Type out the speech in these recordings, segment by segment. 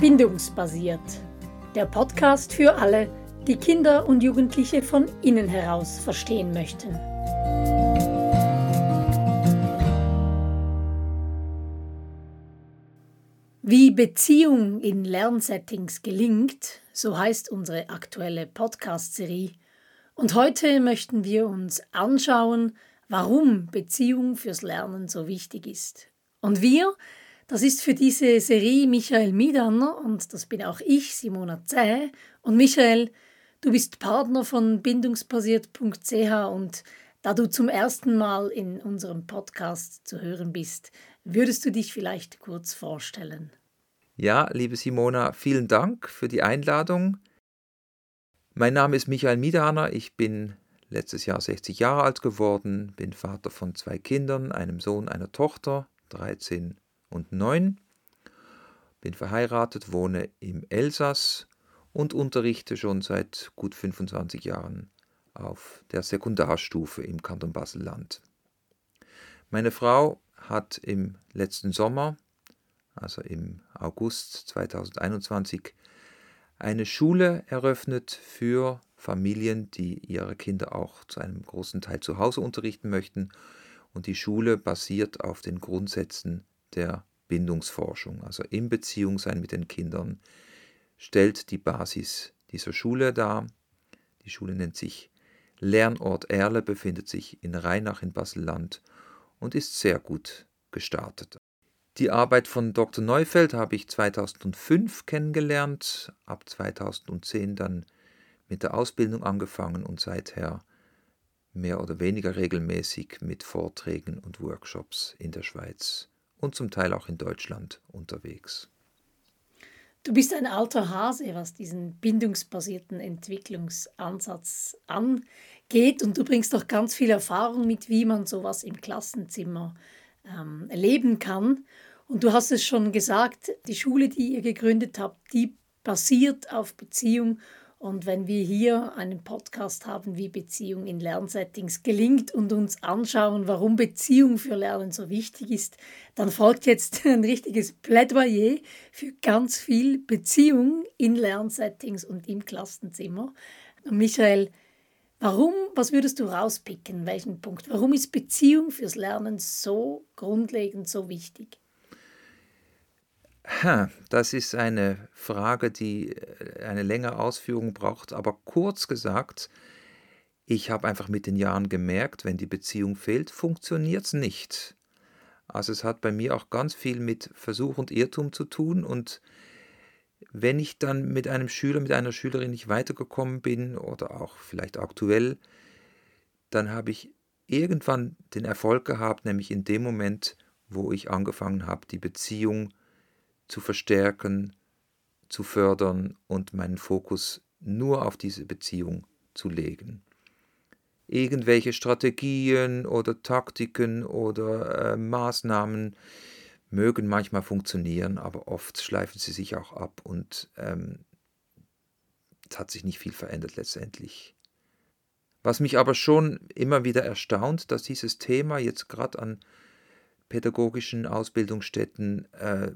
Bindungsbasiert. Der Podcast für alle, die Kinder und Jugendliche von innen heraus verstehen möchten. Wie Beziehung in Lernsettings gelingt, so heißt unsere aktuelle Podcast-Serie. Und heute möchten wir uns anschauen, warum Beziehung fürs Lernen so wichtig ist. Und wir, das ist für diese Serie Michael Miedanner und das bin auch ich, Simona Zäh. Und Michael, du bist Partner von bindungsbasiert.ch und da du zum ersten Mal in unserem Podcast zu hören bist, würdest du dich vielleicht kurz vorstellen? Ja, liebe Simona, vielen Dank für die Einladung. Mein Name ist Michael Miedaner, ich bin letztes Jahr 60 Jahre alt geworden, bin Vater von zwei Kindern, einem Sohn, einer Tochter, 13 und 9. Bin verheiratet, wohne im Elsass und unterrichte schon seit gut 25 Jahren auf der Sekundarstufe im Kanton Basel-Land. Meine Frau hat im letzten Sommer, also im August 2021, eine Schule eröffnet für Familien, die ihre Kinder auch zu einem großen Teil zu Hause unterrichten möchten. Und die Schule basiert auf den Grundsätzen der Bindungsforschung, also in Beziehung sein mit den Kindern, stellt die Basis dieser Schule dar. Die Schule nennt sich Lernort Erle, befindet sich in Rheinach in Basel-Land und ist sehr gut gestartet. Die Arbeit von Dr. Neufeld habe ich 2005 kennengelernt, ab 2010 dann mit der Ausbildung angefangen und seither mehr oder weniger regelmäßig mit Vorträgen und Workshops in der Schweiz und zum Teil auch in Deutschland unterwegs. Du bist ein alter Hase, was diesen bindungsbasierten Entwicklungsansatz angeht und du bringst doch ganz viel Erfahrung mit, wie man sowas im Klassenzimmer ähm, erleben kann. Und du hast es schon gesagt, die Schule, die ihr gegründet habt, die basiert auf Beziehung und wenn wir hier einen Podcast haben, wie Beziehung in Lernsettings gelingt und uns anschauen, warum Beziehung für Lernen so wichtig ist, dann folgt jetzt ein richtiges Plädoyer für ganz viel Beziehung in Lernsettings und im Klassenzimmer. Michael, warum, was würdest du rauspicken, welchen Punkt? Warum ist Beziehung fürs Lernen so grundlegend, so wichtig? Das ist eine Frage, die äh, eine längere Ausführung braucht, aber kurz gesagt, ich habe einfach mit den Jahren gemerkt, wenn die Beziehung fehlt, funktioniert es nicht. Also es hat bei mir auch ganz viel mit Versuch und Irrtum zu tun und wenn ich dann mit einem Schüler, mit einer Schülerin nicht weitergekommen bin oder auch vielleicht aktuell, dann habe ich irgendwann den Erfolg gehabt, nämlich in dem Moment, wo ich angefangen habe, die Beziehung zu verstärken, zu fördern und meinen Fokus nur auf diese Beziehung zu legen. Irgendwelche Strategien oder Taktiken oder äh, Maßnahmen mögen manchmal funktionieren, aber oft schleifen sie sich auch ab und ähm, es hat sich nicht viel verändert letztendlich. Was mich aber schon immer wieder erstaunt, dass dieses Thema jetzt gerade an pädagogischen Ausbildungsstätten äh,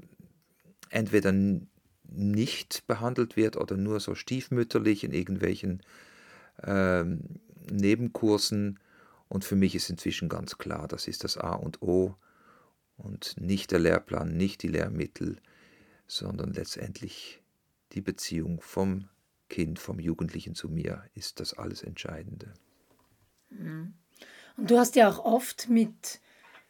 entweder nicht behandelt wird oder nur so stiefmütterlich in irgendwelchen ähm, Nebenkursen. Und für mich ist inzwischen ganz klar, das ist das A und O und nicht der Lehrplan, nicht die Lehrmittel, sondern letztendlich die Beziehung vom Kind, vom Jugendlichen zu mir ist das alles Entscheidende. Mhm. Und du hast ja auch oft mit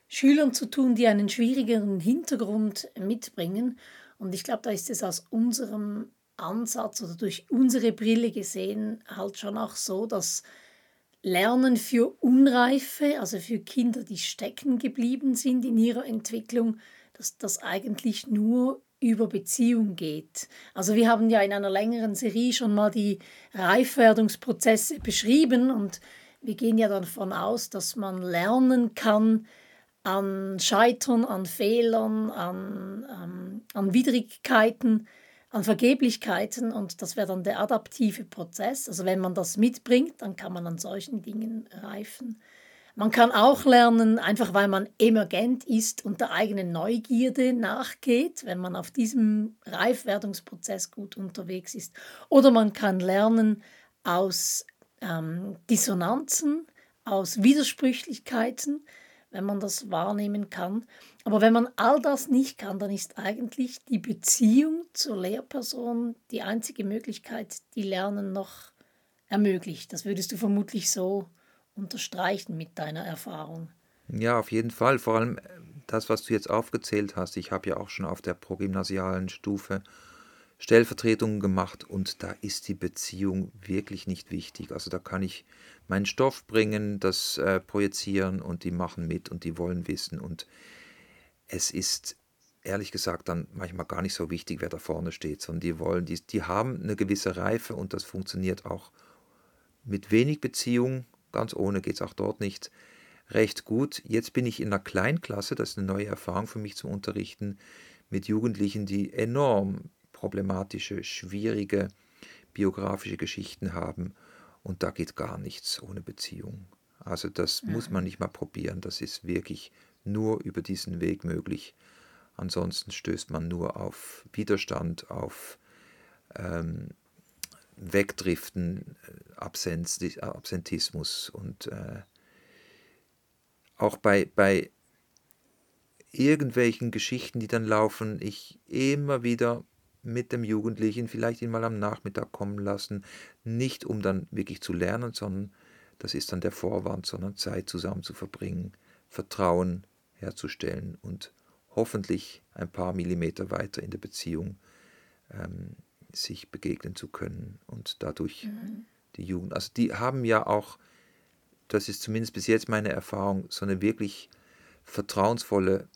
Schülern zu tun, die einen schwierigeren Hintergrund mitbringen. Und ich glaube, da ist es aus unserem Ansatz oder durch unsere Brille gesehen halt schon auch so, dass Lernen für Unreife, also für Kinder, die stecken geblieben sind in ihrer Entwicklung, dass das eigentlich nur über Beziehung geht. Also wir haben ja in einer längeren Serie schon mal die Reifwerdungsprozesse beschrieben und wir gehen ja davon aus, dass man lernen kann, an Scheitern, an Fehlern, an, ähm, an Widrigkeiten, an Vergeblichkeiten und das wäre dann der adaptive Prozess. Also wenn man das mitbringt, dann kann man an solchen Dingen reifen. Man kann auch lernen, einfach weil man emergent ist und der eigenen Neugierde nachgeht, wenn man auf diesem Reifwerdungsprozess gut unterwegs ist. Oder man kann lernen aus ähm, Dissonanzen, aus Widersprüchlichkeiten, wenn man das wahrnehmen kann. Aber wenn man all das nicht kann, dann ist eigentlich die Beziehung zur Lehrperson die einzige Möglichkeit, die Lernen noch ermöglicht. Das würdest du vermutlich so unterstreichen mit deiner Erfahrung. Ja, auf jeden Fall. Vor allem äh, das, was du jetzt aufgezählt hast. Ich habe ja auch schon auf der progymnasialen Stufe Stellvertretungen gemacht und da ist die Beziehung wirklich nicht wichtig. Also da kann ich meinen Stoff bringen, das äh, projizieren und die machen mit und die wollen wissen. Und es ist ehrlich gesagt dann manchmal gar nicht so wichtig, wer da vorne steht, sondern die wollen, die, die haben eine gewisse Reife und das funktioniert auch mit wenig Beziehung ganz ohne geht es auch dort nicht, recht gut. Jetzt bin ich in einer Kleinklasse, das ist eine neue Erfahrung für mich zum Unterrichten, mit Jugendlichen, die enorm problematische, schwierige biografische Geschichten haben. Und da geht gar nichts ohne Beziehung. Also das ja. muss man nicht mal probieren, das ist wirklich nur über diesen Weg möglich. Ansonsten stößt man nur auf Widerstand, auf ähm, Wegdriften, äh, Absenz, Absentismus und äh, auch bei, bei irgendwelchen Geschichten, die dann laufen, ich immer wieder mit dem Jugendlichen vielleicht ihn mal am Nachmittag kommen lassen, nicht um dann wirklich zu lernen, sondern das ist dann der Vorwand, sondern Zeit zusammen zu verbringen, Vertrauen herzustellen und hoffentlich ein paar Millimeter weiter in der Beziehung ähm, sich begegnen zu können und dadurch mhm. die Jugend. Also die haben ja auch, das ist zumindest bis jetzt meine Erfahrung, so eine wirklich vertrauensvolle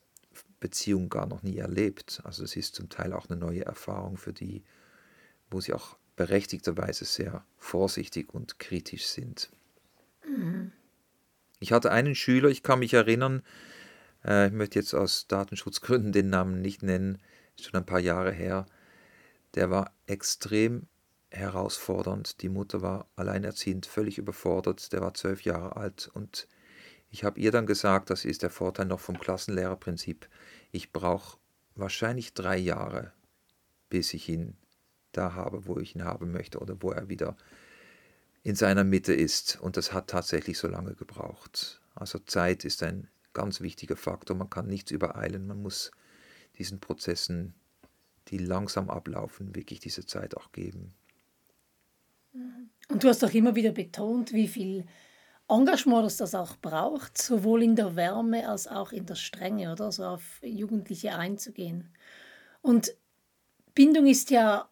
Beziehung gar noch nie erlebt. Also es ist zum Teil auch eine neue Erfahrung für die, wo sie auch berechtigterweise sehr vorsichtig und kritisch sind. Mhm. Ich hatte einen Schüler, ich kann mich erinnern, äh, ich möchte jetzt aus Datenschutzgründen den Namen nicht nennen, ist schon ein paar Jahre her, der war extrem herausfordernd. Die Mutter war alleinerziehend, völlig überfordert. Der war zwölf Jahre alt und ich habe ihr dann gesagt, das ist der Vorteil noch vom Klassenlehrerprinzip. Ich brauche wahrscheinlich drei Jahre, bis ich ihn da habe, wo ich ihn haben möchte oder wo er wieder in seiner Mitte ist. Und das hat tatsächlich so lange gebraucht. Also Zeit ist ein ganz wichtiger Faktor. Man kann nichts übereilen. Man muss diesen Prozessen die langsam ablaufen, wirklich diese Zeit auch geben. Und du hast auch immer wieder betont, wie viel Engagement das, das auch braucht, sowohl in der Wärme als auch in der Strenge, oder so auf Jugendliche einzugehen. Und Bindung ist ja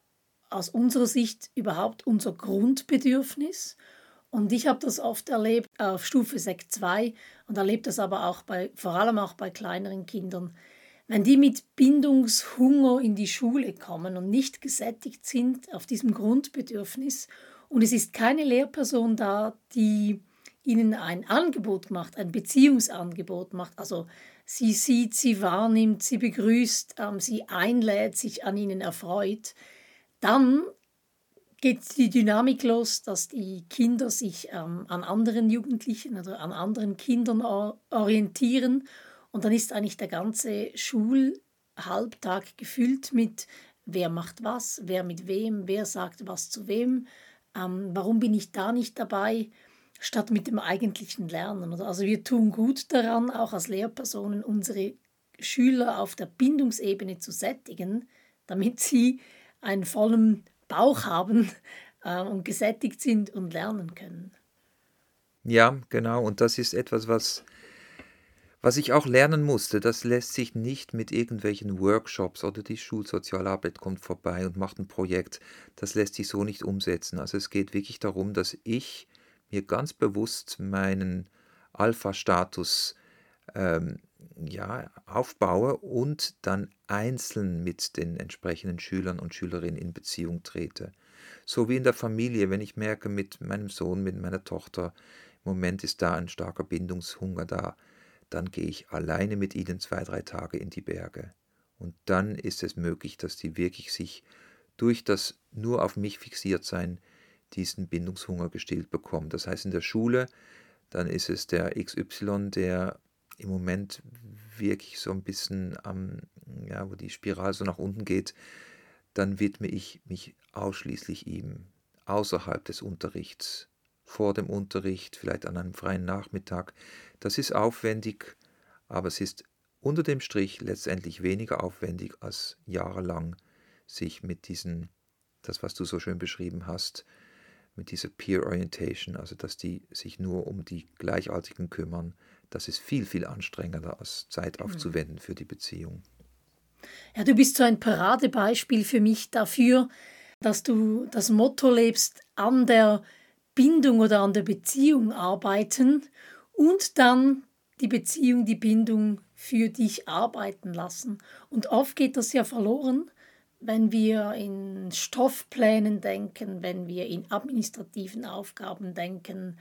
aus unserer Sicht überhaupt unser Grundbedürfnis. Und ich habe das oft erlebt auf Stufe Sek 2 und erlebe das aber auch bei, vor allem auch bei kleineren Kindern, wenn die mit Bindungshunger in die Schule kommen und nicht gesättigt sind auf diesem Grundbedürfnis und es ist keine Lehrperson da, die ihnen ein Angebot macht, ein Beziehungsangebot macht, also sie sieht, sie wahrnimmt, sie begrüßt, ähm, sie einlädt, sich an ihnen erfreut, dann geht die Dynamik los, dass die Kinder sich ähm, an anderen Jugendlichen oder an anderen Kindern orientieren. Und dann ist eigentlich der ganze Schulhalbtag gefüllt mit, wer macht was, wer mit wem, wer sagt was zu wem, ähm, warum bin ich da nicht dabei, statt mit dem eigentlichen Lernen. Also wir tun gut daran, auch als Lehrpersonen unsere Schüler auf der Bindungsebene zu sättigen, damit sie einen vollen Bauch haben äh, und gesättigt sind und lernen können. Ja, genau. Und das ist etwas, was was ich auch lernen musste, das lässt sich nicht mit irgendwelchen Workshops oder die Schulsozialarbeit kommt vorbei und macht ein Projekt. Das lässt sich so nicht umsetzen. Also es geht wirklich darum, dass ich mir ganz bewusst meinen Alpha-Status ähm, ja, aufbaue und dann einzeln mit den entsprechenden Schülern und Schülerinnen in Beziehung trete. So wie in der Familie, wenn ich merke, mit meinem Sohn, mit meiner Tochter, im Moment ist da ein starker Bindungshunger da, dann gehe ich alleine mit ihnen zwei, drei Tage in die Berge. Und dann ist es möglich, dass die wirklich sich durch das nur auf mich fixiert sein, diesen Bindungshunger gestillt bekommen. Das heißt, in der Schule, dann ist es der XY, der im Moment wirklich so ein bisschen am, ja, wo die Spirale so nach unten geht, dann widme ich mich ausschließlich ihm, außerhalb des Unterrichts, vor dem Unterricht, vielleicht an einem freien Nachmittag. Das ist aufwendig, aber es ist unter dem Strich letztendlich weniger aufwendig als jahrelang sich mit diesen, das was du so schön beschrieben hast, mit dieser Peer Orientation, also dass die sich nur um die Gleichaltrigen kümmern, das ist viel, viel anstrengender als Zeit mhm. aufzuwenden für die Beziehung. Ja, du bist so ein Paradebeispiel für mich dafür, dass du das Motto lebst, an der Bindung oder an der Beziehung arbeiten und dann die Beziehung, die Bindung für dich arbeiten lassen. Und oft geht das ja verloren, wenn wir in Stoffplänen denken, wenn wir in administrativen Aufgaben denken,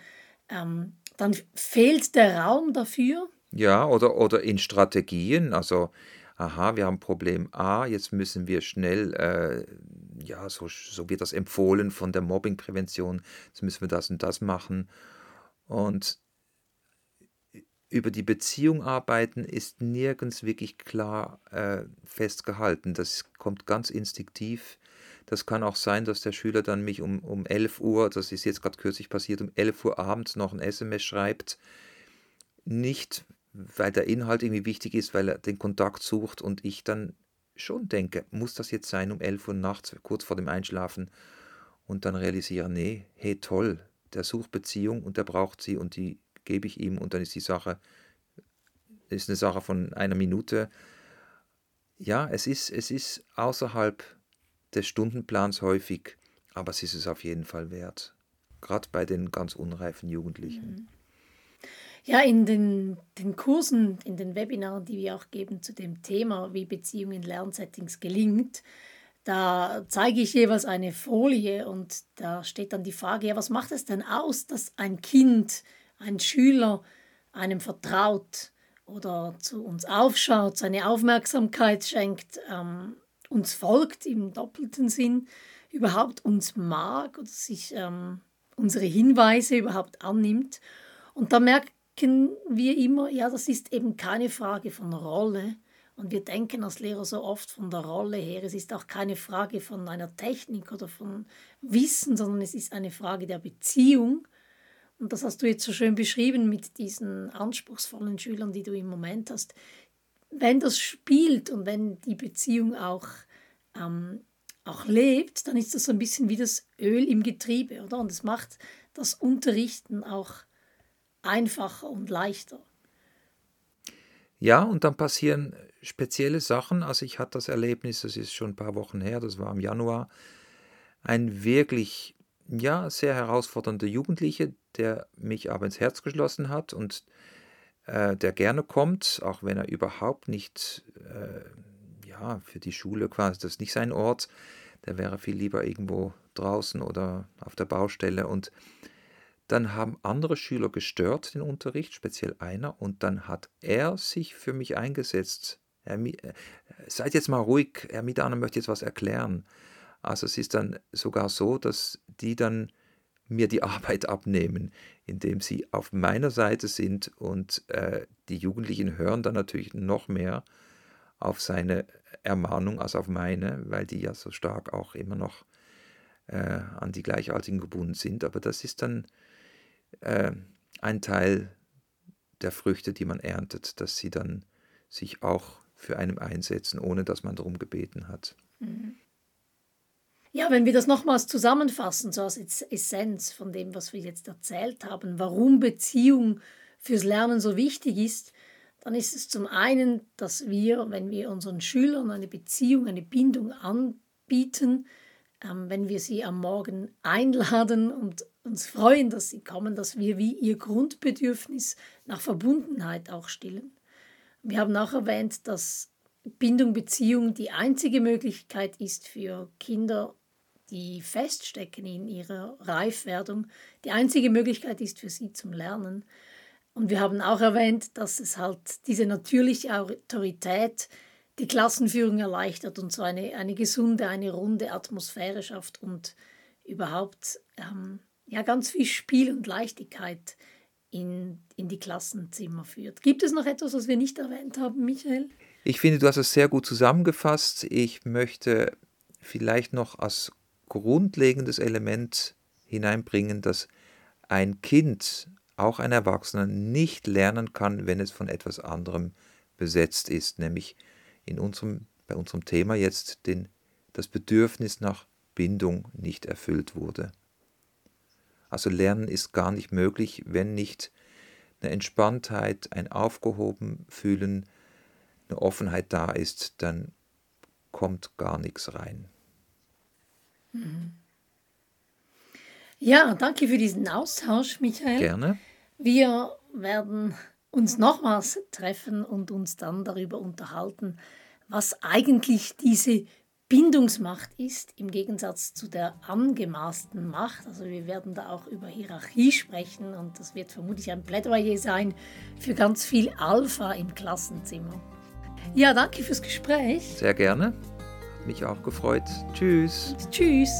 ähm, dann fehlt der Raum dafür. Ja, oder, oder in Strategien, also aha, wir haben Problem A, jetzt müssen wir schnell, äh, ja, so, so wird das empfohlen von der Mobbingprävention, jetzt müssen wir das und das machen. Und über die Beziehung arbeiten ist nirgends wirklich klar äh, festgehalten. Das kommt ganz instinktiv. Das kann auch sein, dass der Schüler dann mich um, um 11 Uhr, das ist jetzt gerade kürzlich passiert, um 11 Uhr abends noch ein SMS schreibt. Nicht, weil der Inhalt irgendwie wichtig ist, weil er den Kontakt sucht und ich dann schon denke, muss das jetzt sein um 11 Uhr nachts, kurz vor dem Einschlafen und dann realisiere, nee, hey toll, der sucht Beziehung und der braucht sie und die gebe ich ihm und dann ist die Sache, ist eine Sache von einer Minute. Ja, es ist, es ist außerhalb des Stundenplans häufig, aber es ist es auf jeden Fall wert. Gerade bei den ganz unreifen Jugendlichen. Mhm. Ja, in den, den Kursen, in den Webinaren, die wir auch geben zu dem Thema, wie Beziehung in Lernsettings gelingt, da zeige ich jeweils eine Folie und da steht dann die Frage, ja, was macht es denn aus, dass ein Kind, ein Schüler einem vertraut oder zu uns aufschaut, seine Aufmerksamkeit schenkt, ähm, uns folgt im doppelten Sinn, überhaupt uns mag oder sich ähm, unsere Hinweise überhaupt annimmt. Und da merken wir immer, ja, das ist eben keine Frage von Rolle. Und wir denken als Lehrer so oft von der Rolle her. Es ist auch keine Frage von einer Technik oder von Wissen, sondern es ist eine Frage der Beziehung. Und das hast du jetzt so schön beschrieben mit diesen anspruchsvollen Schülern, die du im Moment hast wenn das spielt und wenn die Beziehung auch, ähm, auch lebt, dann ist das so ein bisschen wie das Öl im Getriebe, oder? Und es macht das Unterrichten auch einfacher und leichter. Ja, und dann passieren spezielle Sachen. Also ich hatte das Erlebnis, das ist schon ein paar Wochen her, das war im Januar, ein wirklich, ja, sehr herausfordernder Jugendliche, der mich aber ins Herz geschlossen hat und äh, der gerne kommt, auch wenn er überhaupt nicht, äh, ja, für die Schule quasi, das ist nicht sein Ort, der wäre viel lieber irgendwo draußen oder auf der Baustelle und dann haben andere Schüler gestört den Unterricht, speziell einer, und dann hat er sich für mich eingesetzt. Er, äh, seid jetzt mal ruhig, Herr Midaner möchte jetzt was erklären. Also es ist dann sogar so, dass die dann mir die Arbeit abnehmen, indem sie auf meiner Seite sind und äh, die Jugendlichen hören dann natürlich noch mehr auf seine Ermahnung als auf meine, weil die ja so stark auch immer noch äh, an die Gleichaltrigen gebunden sind. Aber das ist dann äh, ein Teil der Früchte, die man erntet, dass sie dann sich auch für einen einsetzen, ohne dass man darum gebeten hat. Mhm. Ja, wenn wir das nochmals zusammenfassen, so als Essenz von dem, was wir jetzt erzählt haben, warum Beziehung fürs Lernen so wichtig ist, dann ist es zum einen, dass wir, wenn wir unseren Schülern eine Beziehung, eine Bindung anbieten, ähm, wenn wir sie am Morgen einladen und uns freuen, dass sie kommen, dass wir wie ihr Grundbedürfnis nach Verbundenheit auch stillen. Wir haben auch erwähnt, dass Bindung, Beziehung die einzige Möglichkeit ist für Kinder die feststecken in ihrer Reifwerdung, die einzige Möglichkeit ist für sie zum Lernen. Und wir haben auch erwähnt, dass es halt diese natürliche Autorität die Klassenführung erleichtert und so eine, eine gesunde, eine runde Atmosphäre schafft und überhaupt ähm, ja, ganz viel Spiel und Leichtigkeit in, in die Klassenzimmer führt. Gibt es noch etwas, was wir nicht erwähnt haben, Michael? Ich finde, du hast es sehr gut zusammengefasst. Ich möchte vielleicht noch als grundlegendes Element hineinbringen, dass ein Kind, auch ein Erwachsener, nicht lernen kann, wenn es von etwas anderem besetzt ist, nämlich in unserem, bei unserem Thema jetzt den, das Bedürfnis nach Bindung nicht erfüllt wurde. Also Lernen ist gar nicht möglich, wenn nicht eine Entspanntheit, ein Aufgehoben fühlen, eine Offenheit da ist, dann kommt gar nichts rein. Mhm. Ja, danke für diesen Austausch, Michael. Gerne. Wir werden uns nochmals treffen und uns dann darüber unterhalten, was eigentlich diese Bindungsmacht ist, im Gegensatz zu der angemaßten Macht. Also wir werden da auch über Hierarchie sprechen und das wird vermutlich ein Plädoyer sein für ganz viel Alpha im Klassenzimmer. Ja, danke fürs Gespräch. Sehr gerne. Mich auch gefreut. Tschüss. Tschüss.